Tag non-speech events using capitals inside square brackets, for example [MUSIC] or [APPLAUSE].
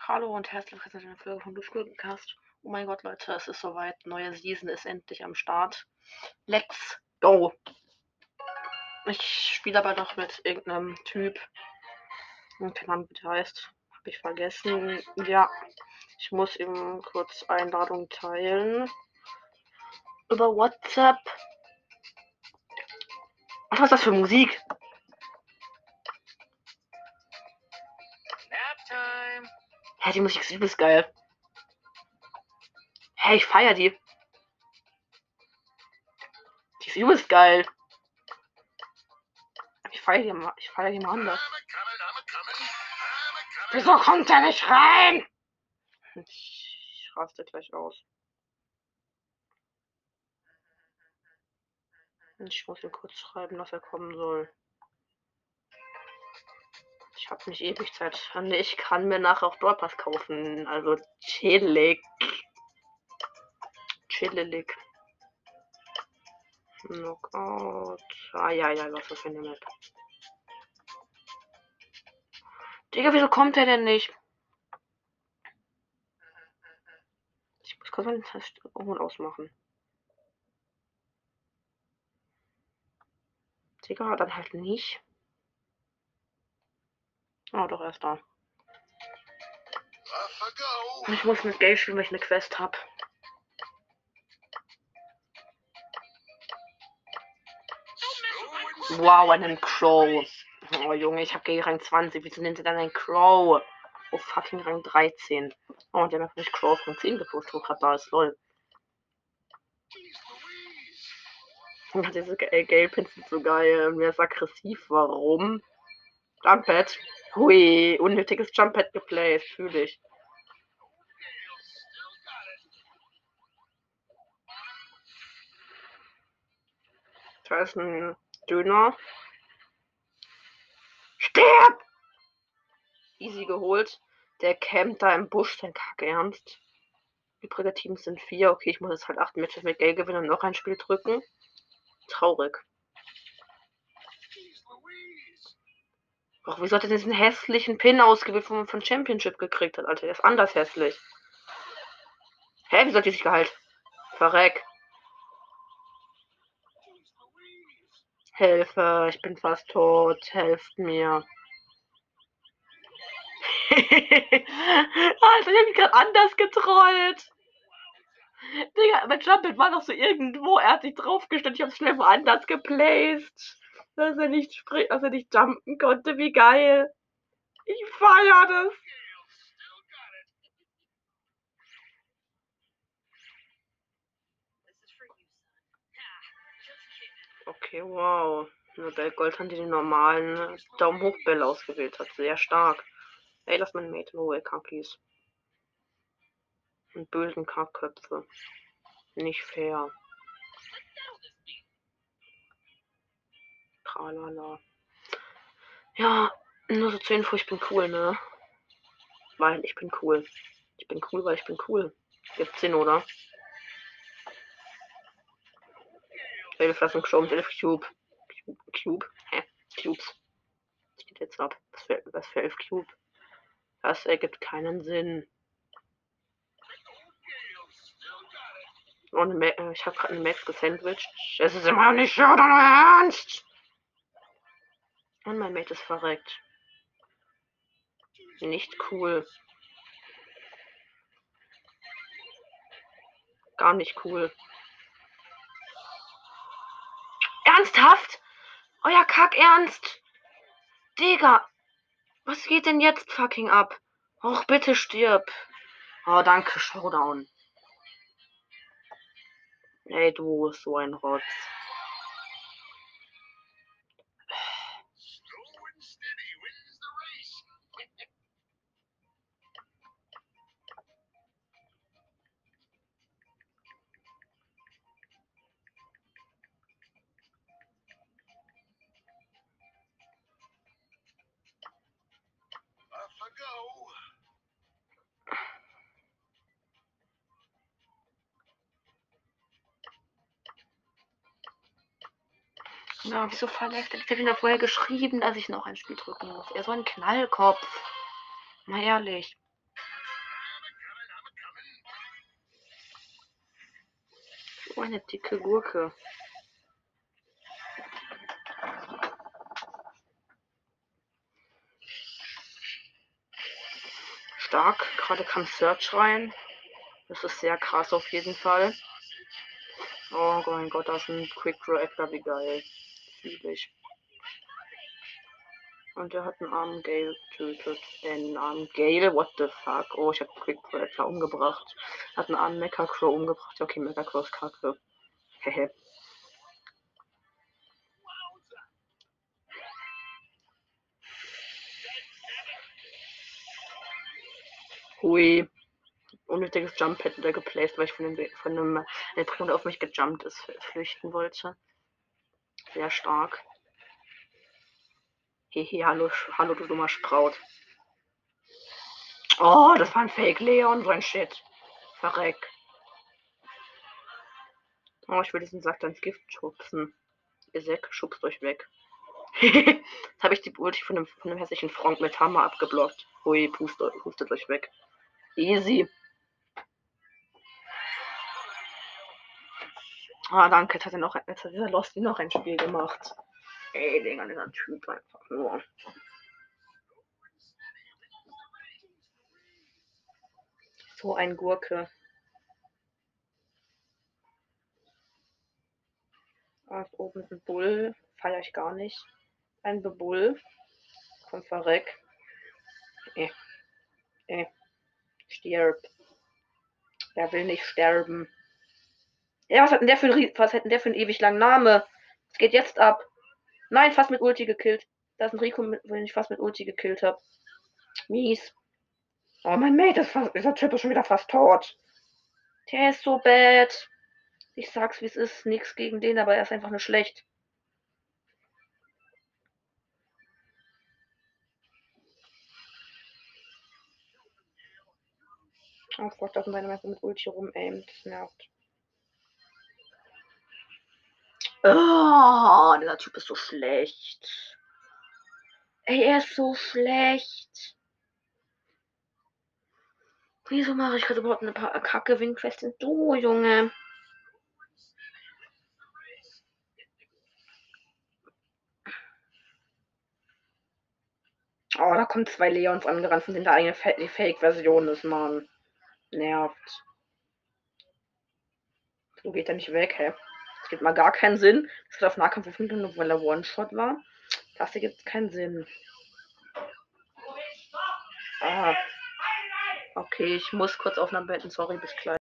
Hallo und herzlich willkommen zu einer Folge von Duschgurkencast. Oh mein Gott, Leute, es ist soweit. Neue Season ist endlich am Start. Let's go! Ich spiele aber noch mit irgendeinem Typ. Keine Ahnung, wie der heißt. Habe ich vergessen. Ja, ich muss ihm kurz Einladung teilen. Über WhatsApp. Was ist das für Musik? Hä, die Musik ist übelst geil. Hä, ich feier die. Die ist übelst geil. Ich feier die mal, ich feier die mal anders. Wieso kommt der nicht rein? Ich raste gleich aus. Ich muss ihm kurz schreiben, dass er kommen soll. Ich habe nicht ewig Zeit. Ich kann mir nachher auch Dollpass kaufen. Also chillig. Chillig. Knockout. Ah ja, ja, was ist für eine Map? Digga, wieso kommt er denn nicht? Ich muss kurz mal den Test ausmachen. Digga, dann halt nicht. Ah, doch, erst da. Ich muss mit Gay spielen, weil ich eine Quest habe. Wow, einen Crow. Oh Junge, ich habe gegen Rang 20. Wieso nennt er dann einen Crow? Oh fucking Rang 13. Oh, und der hat mich Crow von 10 gepusht, wo gerade da ist. Lol. Diese Gale-Pins sind so geil. Mir ist aggressiv. Warum? Jumpet. Hui, unnötiges Jumpet geplaced, fühle ich. Da ist ein Döner. Stirb! Easy geholt. Der campt da im Busch, sein Kack ernst. Übrige Teams sind vier. Okay, ich muss jetzt halt acht Matches mit Geld gewinnen und noch ein Spiel drücken. Traurig. Ach, wieso hat er diesen hässlichen Pin ausgewählt, wo man von Championship gekriegt hat, Alter? Der ist anders hässlich. Hä, wieso hat die sich geheilt? Verreck. Hilfe, ich bin fast tot. Helft mir. [LAUGHS] Alter, ich hab mich gerade anders getrollt. Digga, mein Jumpet war noch so irgendwo. Er hat sich draufgestellt. Ich hab's schnell woanders geplaced dass er nicht springt, dass er nicht jumpen konnte. Wie geil. Ich feier das. Okay, wow. Nur Gold hat die den normalen Daumen hoch Bell ausgewählt hat. Sehr stark. Ey, lass mein Mate in Ruhe, Kakis. Und bösen Kackköpfe. Nicht fair. Tralala. Ja, nur so zur Info, ich bin cool, ne? Weil ich bin cool. Ich bin cool, weil ich bin cool. Gibt Sinn, oder? Fassung schon 11 Cube. Cube. Cube. Hä? Cubes. Was geht jetzt ab? Was für, was für 11 Cube? Das ergibt keinen Sinn. Und äh, ich habe gerade eine Max gesandwiched. Es ist immer nicht so dein Ernst! Und mein Mate ist verreckt. Nicht cool. Gar nicht cool. Ernsthaft? Euer Kack Ernst? Digga. Was geht denn jetzt fucking ab? Och, bitte stirb. Oh, danke, Showdown. Ey, du, so ein Rotz. Ja, wieso verlässt er? Ich habe ihm doch vorher geschrieben, dass ich noch ein Spiel drücken muss. Er so ein Knallkopf. Mal ehrlich. So eine dicke Gurke. Stark. Gerade kam Search rein. Das ist sehr krass auf jeden Fall. Oh mein Gott, das ist ein Quick Draw Actor, wie geil. Ich. Und er hat einen armen Gale getötet. Äh, einen armen Gale, what the fuck? Oh, ich hab Quick Actor umgebracht. Hat einen armen Mecha Crow umgebracht. Okay, Mecha Crow ist kacke. Hehe. Hui unnötiges Jump Pad wieder geplaced, weil ich von, dem, von einem Eltron, der auf mich gejumpt ist, flüchten wollte. Sehr stark. Hehe, hallo, hallo, du dummer Spraut. Oh, das war ein Fake Leon, so ein Shit. Verreck. Oh, ich will diesen Sack ins Gift schubsen. Ihr Säck, schubst euch weg. [LAUGHS] Jetzt habe ich die Ulti von dem, von dem hässlichen Frank mit Hammer abgeblockt. Hui, pustet, pustet euch weg. Easy. Ah, danke, jetzt hat er noch, jetzt hat dieser Losty noch ein Spiel gemacht. Ey, Digga, dieser Typ einfach nur. So ein Gurke. Ah, oben ein Bull. Feier ich gar nicht. Ein Bebull. Komm, verreck. Eh. Eh. Stirb. Wer will nicht sterben? Ja, was hat denn der für ein, was hat denn der für einen ewig langen Name? Es geht jetzt ab. Nein, fast mit Ulti gekillt. Da ist ein Rico, wenn ich fast mit Ulti gekillt habe. Mies. Oh, mein Mate, ist fast, dieser Typ ist schon wieder fast tot. Der ist so bad. Ich sag's, wie es ist. Nichts gegen den, aber er ist einfach nur schlecht. Oh Gott, da sind meine Messer mit Ulti rumaimt. Das nervt. Oh, dieser Typ ist so schlecht. Ey, er ist so schlecht. Wieso mache ich gerade überhaupt eine kacke Windquest in Du, Junge? Oh, da kommen zwei Leons angerannt, von denen da eine Fake-Version ist, Mann. Nervt. So geht er nicht weg, hä? Das gibt mal gar keinen Sinn. Das wird auf Nahkampf öffnen, weil er One-Shot war. Das hier gibt keinen Sinn. Ah. Okay, ich muss kurz aufnehmen beenden. Sorry, bis gleich.